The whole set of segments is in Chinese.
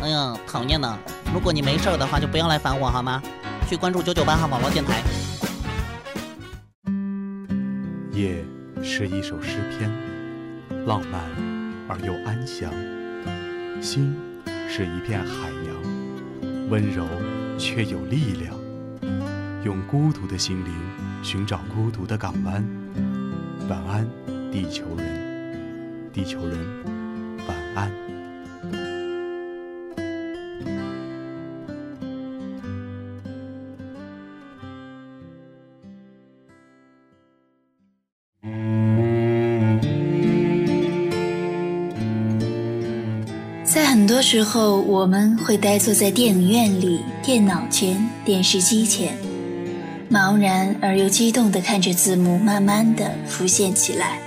哎呀，讨厌呢！如果你没事的话，就不要来烦我好吗？去关注九九八号网络电台。夜是一首诗篇，浪漫而又安详；心是一片海洋，温柔却有力量。用孤独的心灵寻找孤独的港湾。晚安，地球人，地球人，晚安。时候，我们会呆坐在电影院里、电脑前、电视机前，茫然而又激动地看着字幕慢慢地浮现起来。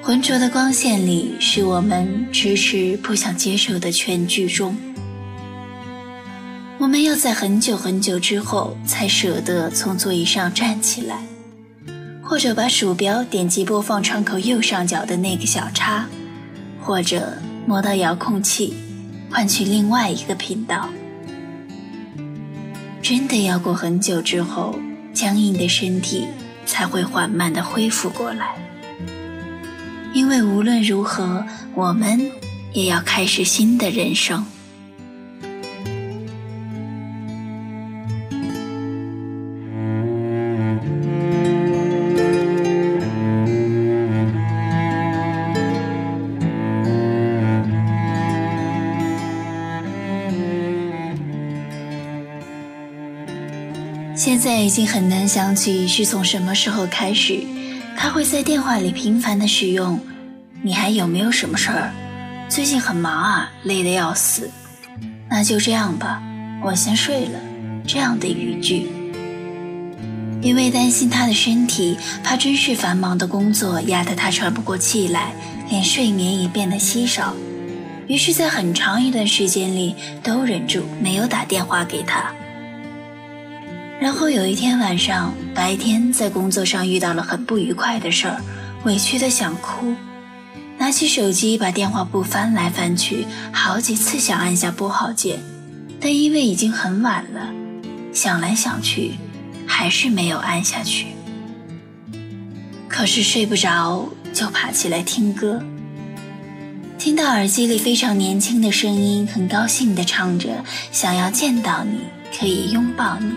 浑浊的光线里，是我们迟迟不想接受的全剧终。我们要在很久很久之后，才舍得从座椅上站起来，或者把鼠标点击播放窗口右上角的那个小叉，或者。摸到遥控器，换去另外一个频道。真的要过很久之后，僵硬的身体才会缓慢的恢复过来。因为无论如何，我们也要开始新的人生。已经很难想起是从什么时候开始，他会在电话里频繁的使用“你还有没有什么事儿？最近很忙啊，累得要死。那就这样吧，我先睡了。”这样的语句，因为担心他的身体，怕真是繁忙的工作压得他喘不过气来，连睡眠也变得稀少，于是，在很长一段时间里都忍住没有打电话给他。然后有一天晚上，白天在工作上遇到了很不愉快的事儿，委屈的想哭，拿起手机把电话簿翻来翻去，好几次想按下拨号键，但因为已经很晚了，想来想去，还是没有按下去。可是睡不着，就爬起来听歌，听到耳机里非常年轻的声音，很高兴的唱着：“想要见到你，可以拥抱你。”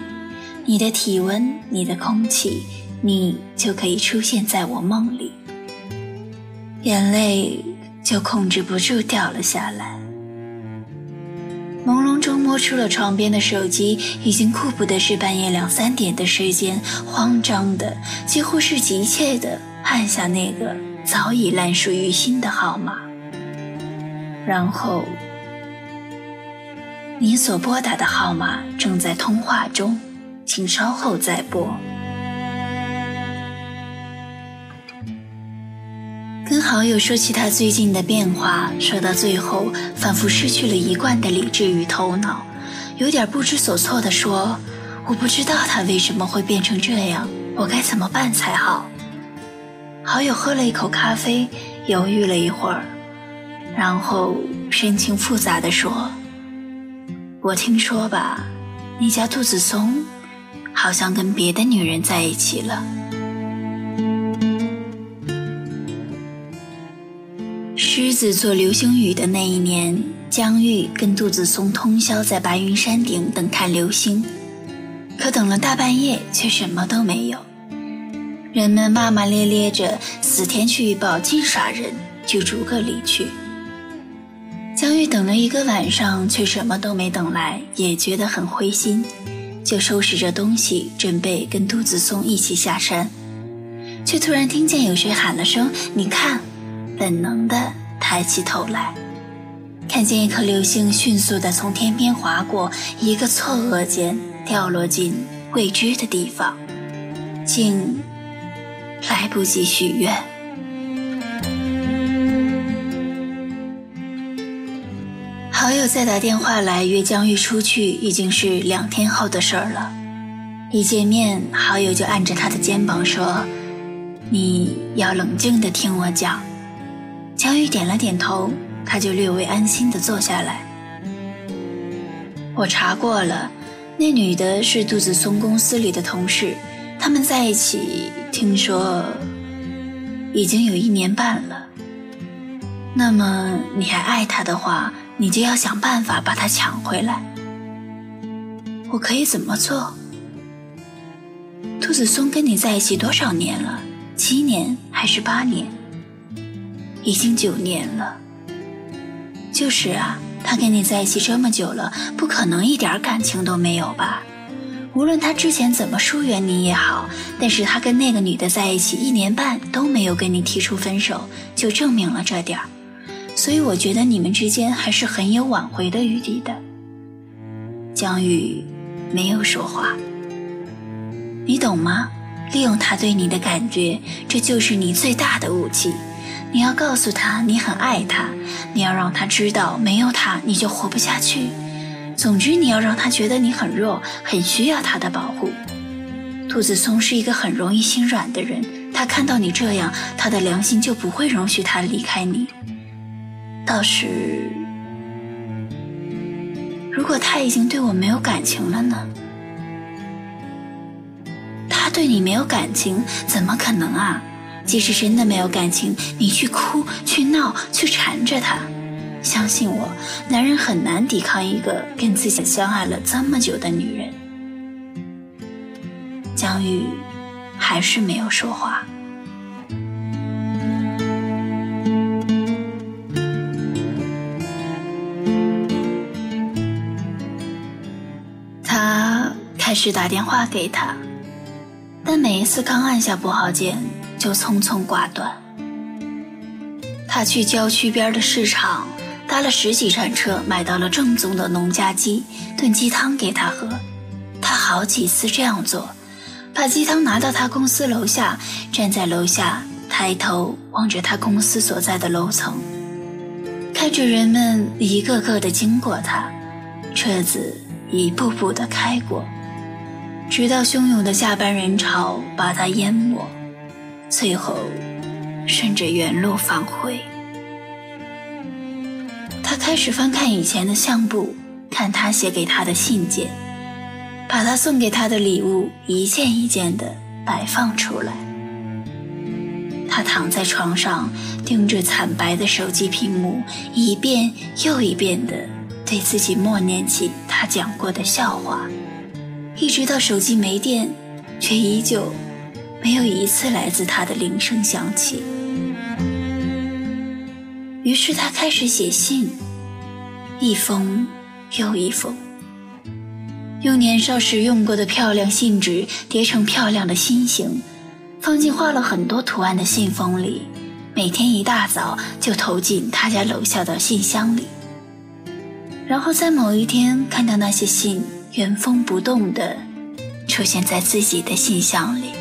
你的体温，你的空气，你就可以出现在我梦里。眼泪就控制不住掉了下来。朦胧中摸出了床边的手机，已经顾不得是半夜两三点的时间，慌张的几乎是急切的按下那个早已烂熟于心的号码，然后你所拨打的号码正在通话中。请稍后再拨。跟好友说起他最近的变化，说到最后，仿佛失去了一贯的理智与头脑，有点不知所措地说：“我不知道他为什么会变成这样，我该怎么办才好？”好友喝了一口咖啡，犹豫了一会儿，然后神情复杂地说：“我听说吧，你家兔子松。”好像跟别的女人在一起了。狮子座流星雨的那一年，江玉跟杜子松通宵在白云山顶等看流星，可等了大半夜却什么都没有。人们骂骂咧咧着，死天去预报净耍人，就逐个离去。江玉等了一个晚上，却什么都没等来，也觉得很灰心。就收拾着东西，准备跟杜子松一起下山，却突然听见有谁喊了声“你看”，本能的抬起头来，看见一颗流星迅速的从天边划过，一个错愕间掉落进未知的地方，竟来不及许愿。友再打电话来约江玉出去，已经是两天后的事儿了。一见面，好友就按着他的肩膀说：“你要冷静的听我讲。”江玉点了点头，他就略微安心的坐下来。我查过了，那女的是杜子松公司里的同事，他们在一起，听说已经有一年半了。那么你还爱他的话，你就要想办法把他抢回来。我可以怎么做？杜子松跟你在一起多少年了？七年还是八年？已经九年了。就是啊，他跟你在一起这么久了，不可能一点感情都没有吧？无论他之前怎么疏远你也好，但是他跟那个女的在一起一年半都没有跟你提出分手，就证明了这点儿。所以我觉得你们之间还是很有挽回的余地的。江玉没有说话，你懂吗？利用他对你的感觉，这就是你最大的武器。你要告诉他你很爱他，你要让他知道没有他你就活不下去。总之，你要让他觉得你很弱，很需要他的保护。兔子松是一个很容易心软的人，他看到你这样，他的良心就不会容许他离开你。倒是，如果他已经对我没有感情了呢？他对你没有感情，怎么可能啊？即使真的没有感情，你去哭、去闹、去缠着他，相信我，男人很难抵抗一个跟自己相爱了这么久的女人。江玉还是没有说话。是打电话给他，但每一次刚按下拨号键，就匆匆挂断。他去郊区边的市场，搭了十几站车，买到了正宗的农家鸡，炖鸡汤给他喝。他好几次这样做，把鸡汤拿到他公司楼下，站在楼下，抬头望着他公司所在的楼层，看着人们一个个的经过他，车子一步步的开过，直到汹涌的下班人潮把他淹没。最后，顺着原路返回。他开始翻看以前的相簿，看他写给他的信件，把他送给他的礼物一件一件的摆放出来。他躺在床上，盯着惨白的手机屏幕，一遍又一遍的对自己默念起他讲过的笑话，一直到手机没电，却依旧。没有一次来自他的铃声响起，于是他开始写信，一封又一封，用年少时用过的漂亮信纸叠成漂亮的心形，放进画了很多图案的信封里，每天一大早就投进他家楼下的信箱里，然后在某一天看到那些信原封不动地出现在自己的信箱里。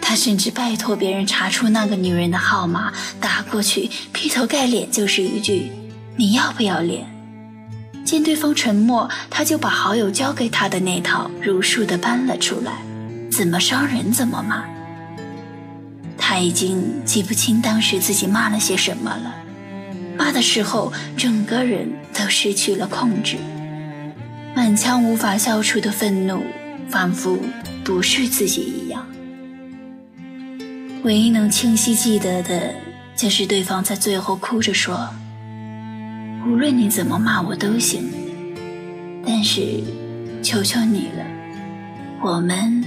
他甚至拜托别人查出那个女人的号码，打过去，劈头盖脸就是一句：“你要不要脸？”见对方沉默，他就把好友交给他的那套如数的搬了出来，怎么伤人怎么骂。他已经记不清当时自己骂了些什么了，的时候整个人都失去了控制，满腔无法消除的愤怒，仿佛不是自己一样。唯一能清晰记得的，就是对方在最后哭着说：“无论你怎么骂我都行，但是求求你了，我们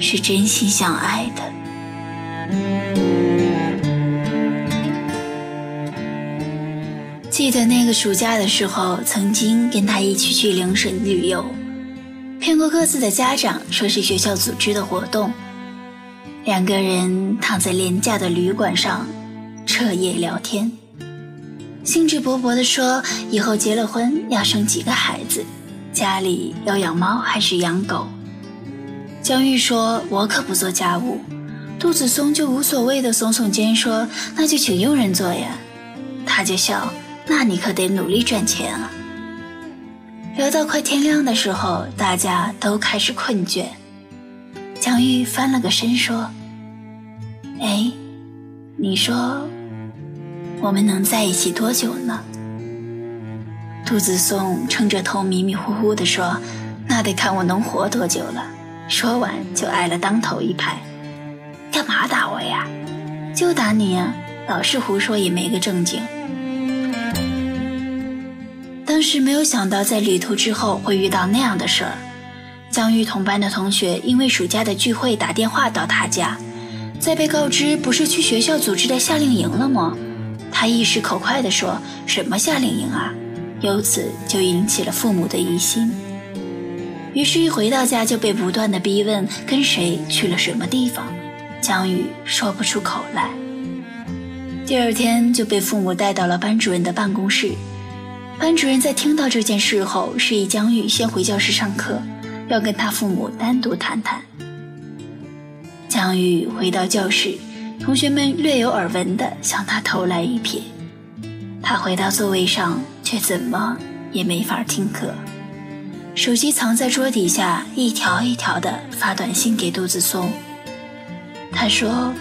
是真心相爱的。”记得那个暑假的时候，曾经跟他一起去陵沈旅游，骗过各自的家长，说是学校组织的活动。两个人躺在廉价的旅馆上，彻夜聊天，兴致勃勃地说：“以后结了婚要生几个孩子，家里要养猫还是养狗？”江玉说：“我可不做家务。”杜子松就无所谓的耸耸肩说：“那就请佣人做呀。”他就笑：“那你可得努力赚钱啊。”聊到快天亮的时候，大家都开始困倦。蒋玉翻了个身说。哎，你说我们能在一起多久呢？杜子松撑着头迷迷糊糊地说：“那得看我能活多久了。”说完就挨了当头一拍。“干嘛打我呀？就打你呀！老是胡说也没个正经。”是没有想到在旅途之后会遇到那样的事儿。江玉同班的同学因为暑假的聚会打电话到他家，在被告知不是去学校组织的夏令营了吗？他一时口快地说：“什么夏令营啊？”由此就引起了父母的疑心。于是，一回到家就被不断的逼问跟谁去了什么地方。江宇说不出口来。第二天就被父母带到了班主任的办公室。班主任在听到这件事后，示意江玉先回教室上课。要跟他父母单独谈谈。江玉回到教室，同学们略有耳闻的向他投来一瞥。他回到座位上，却怎么也没法听课，手机藏在桌底下，一条一条的发短信给杜子松。他说：“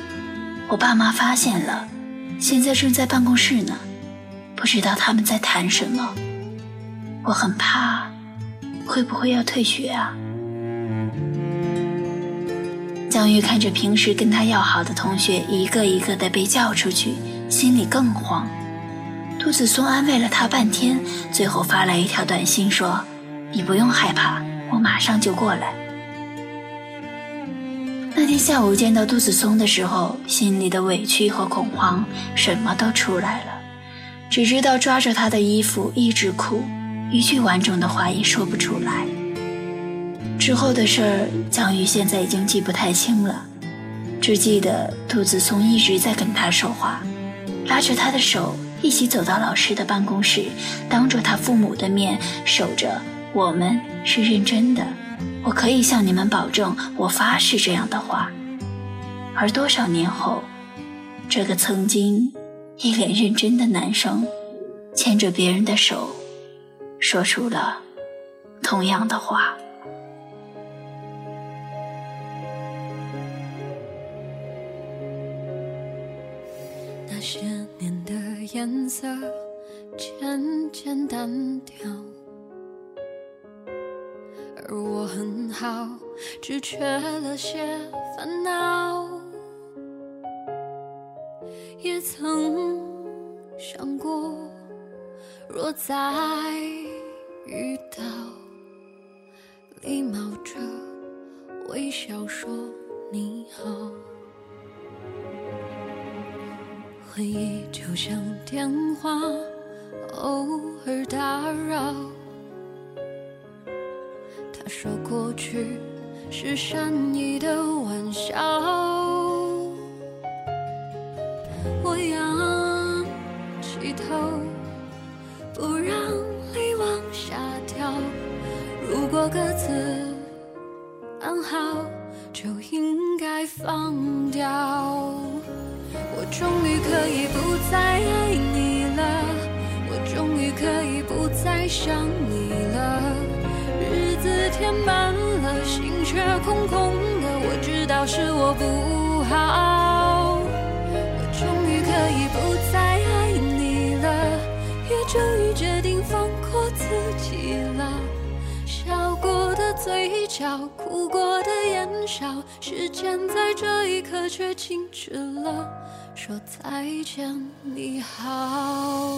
我爸妈发现了，现在正在办公室呢，不知道他们在谈什么，我很怕。”会不会要退学啊？江玉看着平时跟他要好的同学一个一个的被叫出去，心里更慌。杜子松安慰了他半天，最后发来一条短信说：“你不用害怕，我马上就过来。”那天下午见到杜子松的时候，心里的委屈和恐慌什么都出来了，只知道抓着他的衣服一直哭。一句完整的话也说不出来。之后的事儿，江玉现在已经记不太清了，只记得杜子松一直在跟他说话，拉着他的手一起走到老师的办公室，当着他父母的面守着“我们是认真的，我可以向你们保证，我发誓”这样的话。而多少年后，这个曾经一脸认真的男生，牵着别人的手。说出了同样的话。那些年的颜色渐渐淡掉，而我很好，只缺了些烦恼。也曾想过，若再。遇到，礼貌着微笑说你好。回忆就像电话，偶尔打扰。他说过去是善意的玩笑。我仰起头，不让泪往下掉。如果各自安好，就应该放掉。我终于可以不再爱你了，我终于可以不再想你了。日子填满了，心却空空的，我知道是我不嘴角哭过的眼笑，时间在这一刻却静止了，说再见你好。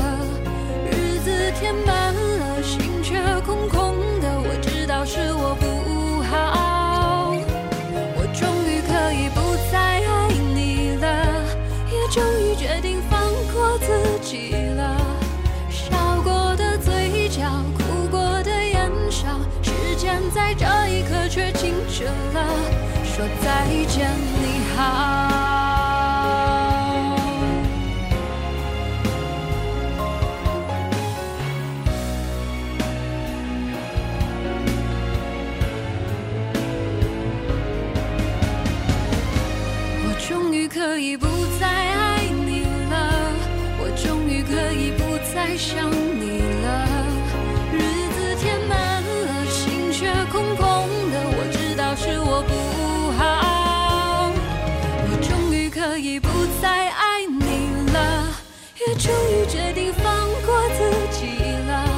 终于决定放过自己了。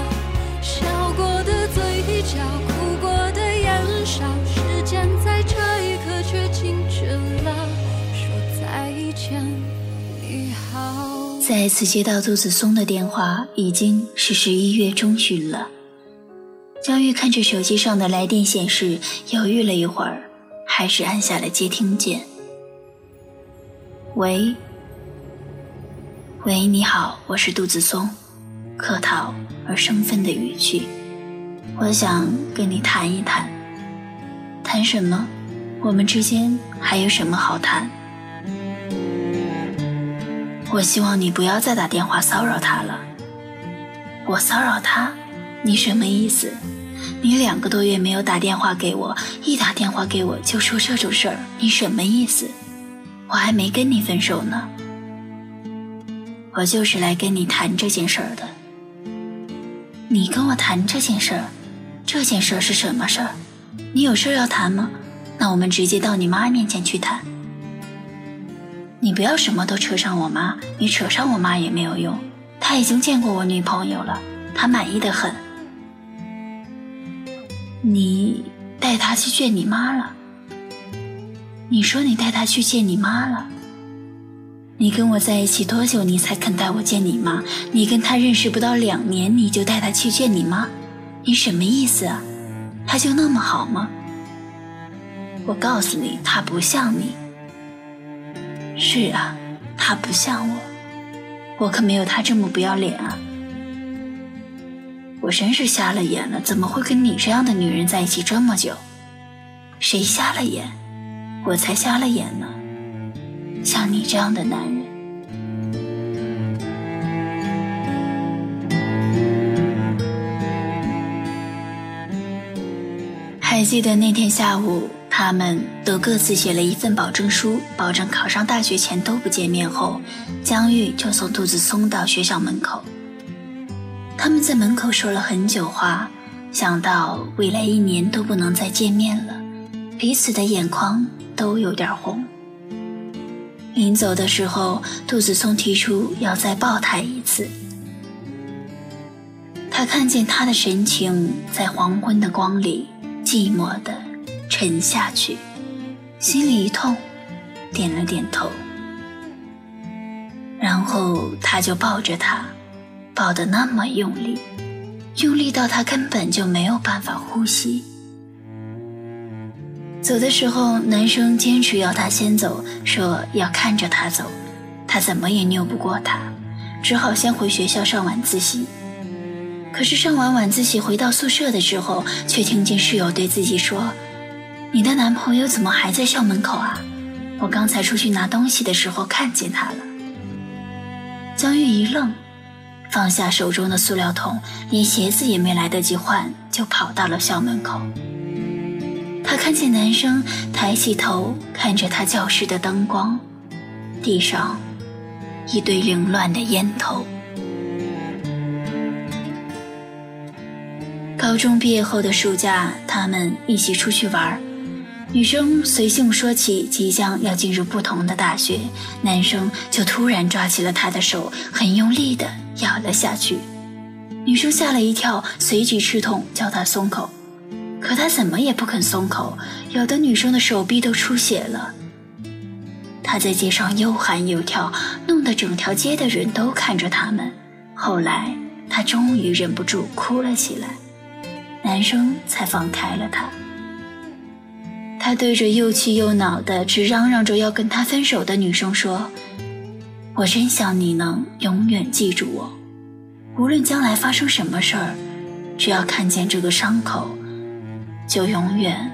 笑过的嘴角，哭过的眼梢，时间在这一刻却静止了，说再见，你好。再次接到杜子松的电话，已经是十一月中旬了。江玉看着手机上的来电显示，犹豫了一会儿，还是按下了接听键。喂，喂，你好，我是杜子松，客套而生分的语气，我想跟你谈一谈。谈什么？我们之间还有什么好谈？我希望你不要再打电话骚扰他了。我骚扰他？你什么意思？你两个多月没有打电话给我，一打电话给我就说这种事儿，你什么意思？我还没跟你分手呢。我就是来跟你谈这件事儿的。你跟我谈这件事儿，这件事儿是什么事儿？你有事儿要谈吗？那我们直接到你妈面前去谈。你不要什么都扯上我妈，你扯上我妈也没有用。她已经见过我女朋友了，她满意的很。你带她去见你妈了？你说你带她去见你妈了？你跟我在一起多久，你才肯带我见你妈？你跟她认识不到两年，你就带她去见你妈？你什么意思啊？她就那么好吗？我告诉你，她不像你。是啊，她不像我，我可没有她这么不要脸啊！我真是瞎了眼了，怎么会跟你这样的女人在一起这么久？谁瞎了眼？我才瞎了眼呢！像你这样的男人。还记得那天下午，他们都各自写了一份保证书，保证考上大学前都不见面后，江玉就送杜子松到学校门口。他们在门口说了很久话，想到未来一年都不能再见面了，彼此的眼眶都有点红。临走的时候，杜子松提出要再抱他一次。他看见他的神情在黄昏的光里寂寞地沉下去，心里一痛，点了点头。然后他就抱着她，抱得那么用力，用力到他根本就没有办法呼吸。走的时候，男生坚持要她先走，说要看着她走，她怎么也拗不过他，只好先回学校上晚自习。可是上完晚自习回到宿舍的时候，却听见室友对自己说：“你的男朋友怎么还在校门口啊？我刚才出去拿东西的时候看见他了。”江玉一愣，放下手中的塑料桶，连鞋子也没来得及换，就跑到了校门口。他看见男生抬起头看着他教室的灯光，地上一堆凌乱的烟头。高中毕业后的暑假，他们一起出去玩女生随性说起即将要进入不同的大学，男生就突然抓起了她的手，很用力地咬了下去。女生吓了一跳，随即吃痛叫他松口，可他怎么也不肯松口，咬得女生的手臂都出血了。他在街上又喊又跳，弄得整条街的人都看着他们。后来，他终于忍不住哭了起来，男生才放开了他。他对着又气又恼的、只嚷嚷着要跟他分手的女生说：“我真想你能永远记住我，无论将来发生什么事儿，只要看见这个伤口，就永远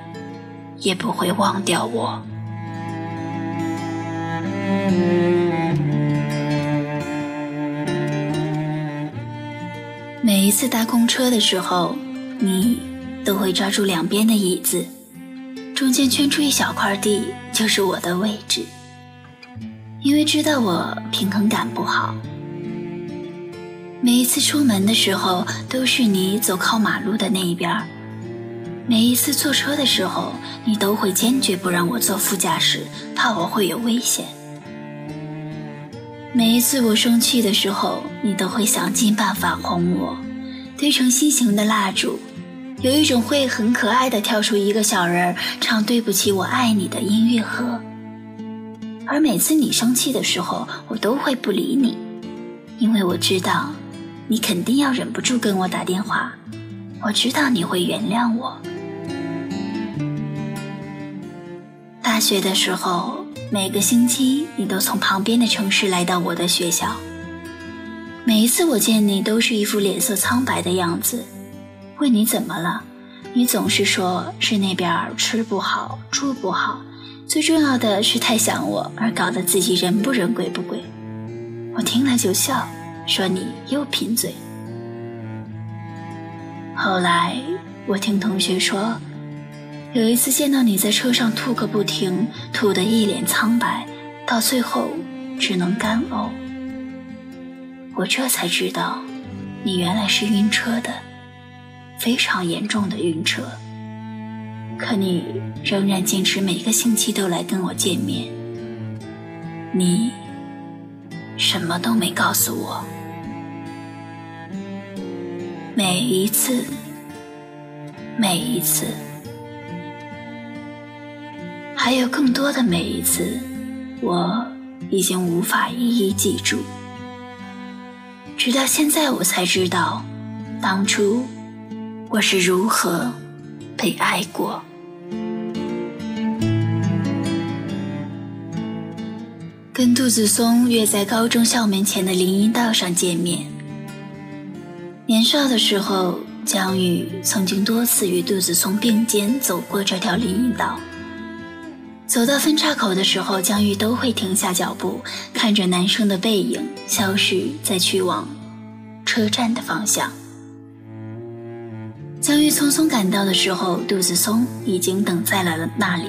也不会忘掉我。每一次搭公车的时候你都会抓住两边的椅子中间圈出一小块地就是我的位置。因为知道我平衡感不好每一次出门的时候都是你走靠马路的那一边每一次坐车的时候，你都会坚决不让我坐副驾驶，怕我会有危险。每一次我生气的时候，你都会想尽办法哄我，堆成心形的蜡烛，有一种会很可爱的跳出一个小人儿唱“对不起，我爱你”的音乐盒。而每次你生气的时候，我都会不理你，因为我知道，你肯定要忍不住跟我打电话。我知道你会原谅我。大学的时候。每个星期，你都从旁边的城市来到我的学校。每一次我见你，都是一副脸色苍白的样子。问你怎么了，你总是说是那边吃不好、住不好，最重要的是太想我，而搞得自己人不人鬼不鬼。我听了就笑，说你又贫嘴。后来我听同学说。有一次见到你在车上吐个不停，吐得一脸苍白，到最后只能干呕。我这才知道，你原来是晕车的，非常严重的晕车。可你仍然坚持每个星期都来跟我见面。你什么都没告诉我，每一次，每一次。还有更多的每一次，我已经无法一一记住。直到现在，我才知道，当初我是如何被爱过。跟杜子松约在高中校门前的林荫道上见面。年少的时候，江宇曾经多次与杜子松并肩走过这条林荫道。走到分岔口的时候，江玉都会停下脚步，看着男生的背影消失在去往车站的方向。江玉匆匆赶到的时候，杜子松已经等在了那里。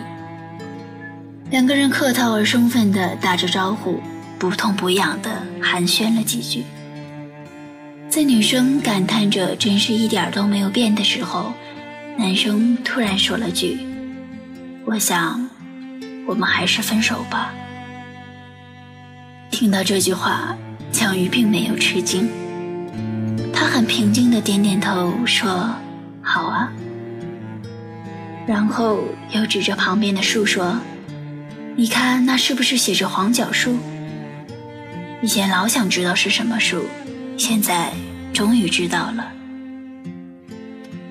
两个人客套而生分地打着招呼，不痛不痒地寒暄了几句。在女生感叹着真是一点都没有变的时候，男生突然说了句：“我想。”我们还是分手吧。听到这句话，江玉并没有吃惊，他很平静的点点头，说：“好啊。”然后又指着旁边的树说：“你看，那是不是写着黄角树？以前老想知道是什么树，现在终于知道了。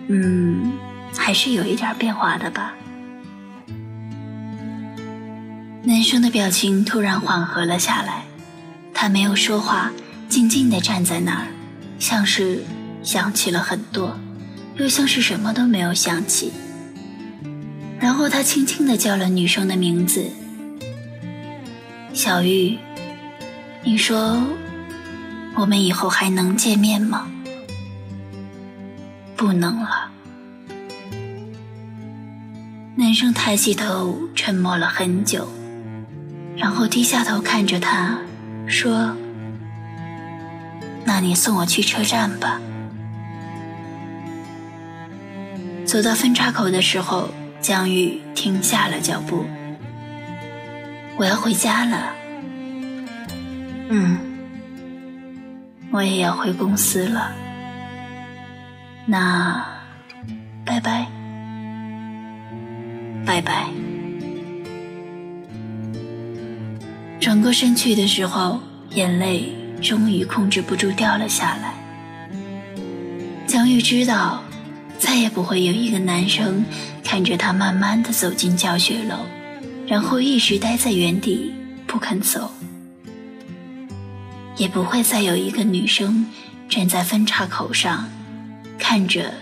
嗯，还是有一点变化的吧。”男生的表情突然缓和了下来，他没有说话，静静地站在那儿，像是想起了很多，又像是什么都没有想起。然后他轻轻地叫了女生的名字：“小玉，你说我们以后还能见面吗？”“不能了。”男生抬起头，沉默了很久。然后低下头看着他，说：“那你送我去车站吧。”走到分岔口的时候，江玉停下了脚步。我要回家了。嗯，我也要回公司了。那，拜拜，拜拜。转过身去的时候，眼泪终于控制不住掉了下来。江玉知道，再也不会有一个男生看着他慢慢的走进教学楼，然后一直待在原地不肯走，也不会再有一个女生站在分岔口上，看着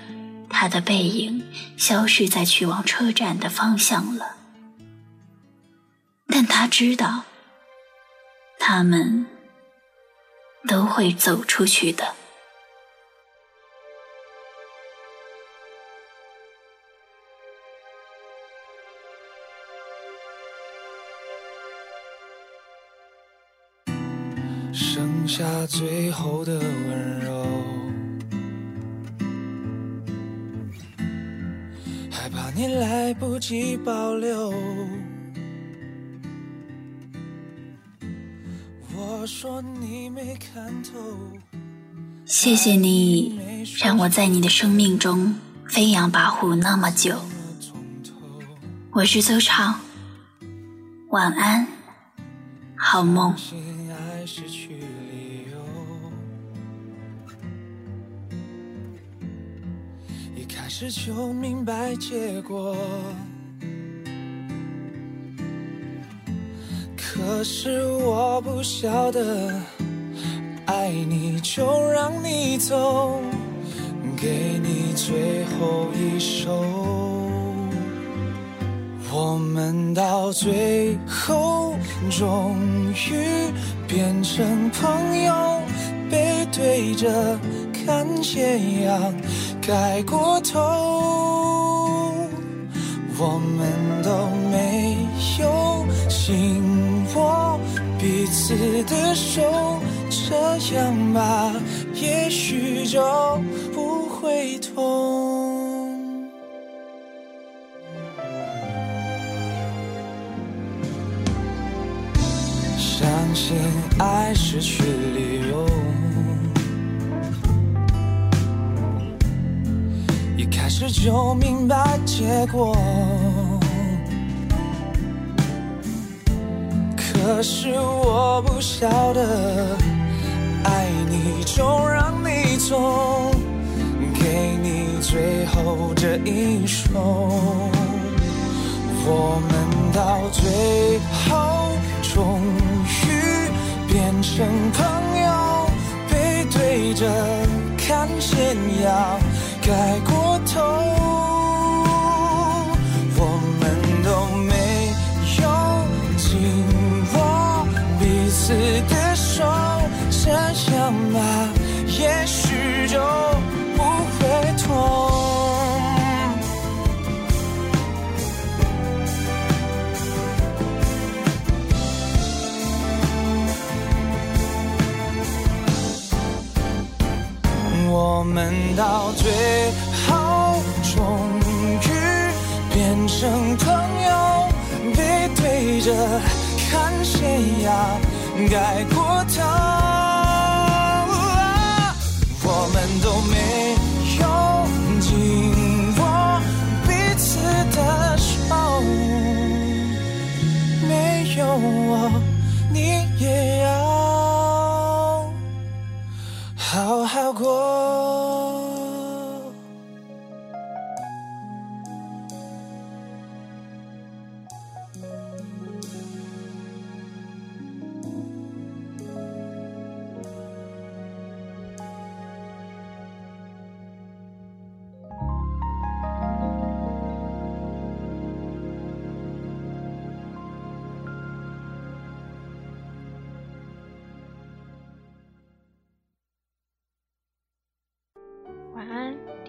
他的背影消失在去往车站的方向了。但他知道。他们都会走出去的。剩下最后的温柔害怕你来不及保留。谢谢你让我在你的生命中飞扬跋扈那么久。我是周畅，晚安，好梦。开始就明白结果，可是我不晓得，爱你就让你走，给你最后一首。我们到最后终于变成朋友，背对着看斜阳。改过头，我们都没有心彼此的手，这样吧，也许就不会痛。相信爱失去理由。一开始就明白结果，可是我不晓得，爱你就让你走，给你最后这一首。我们到最后终于变成朋友，背对着看斜阳。改过头，彼此的手，这样吧，也许就不会痛。我们到最后终于变成朋友，背对着看斜阳，改过头。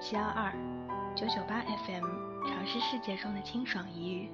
七幺二九九八 FM，尝试世界中的清爽一隅。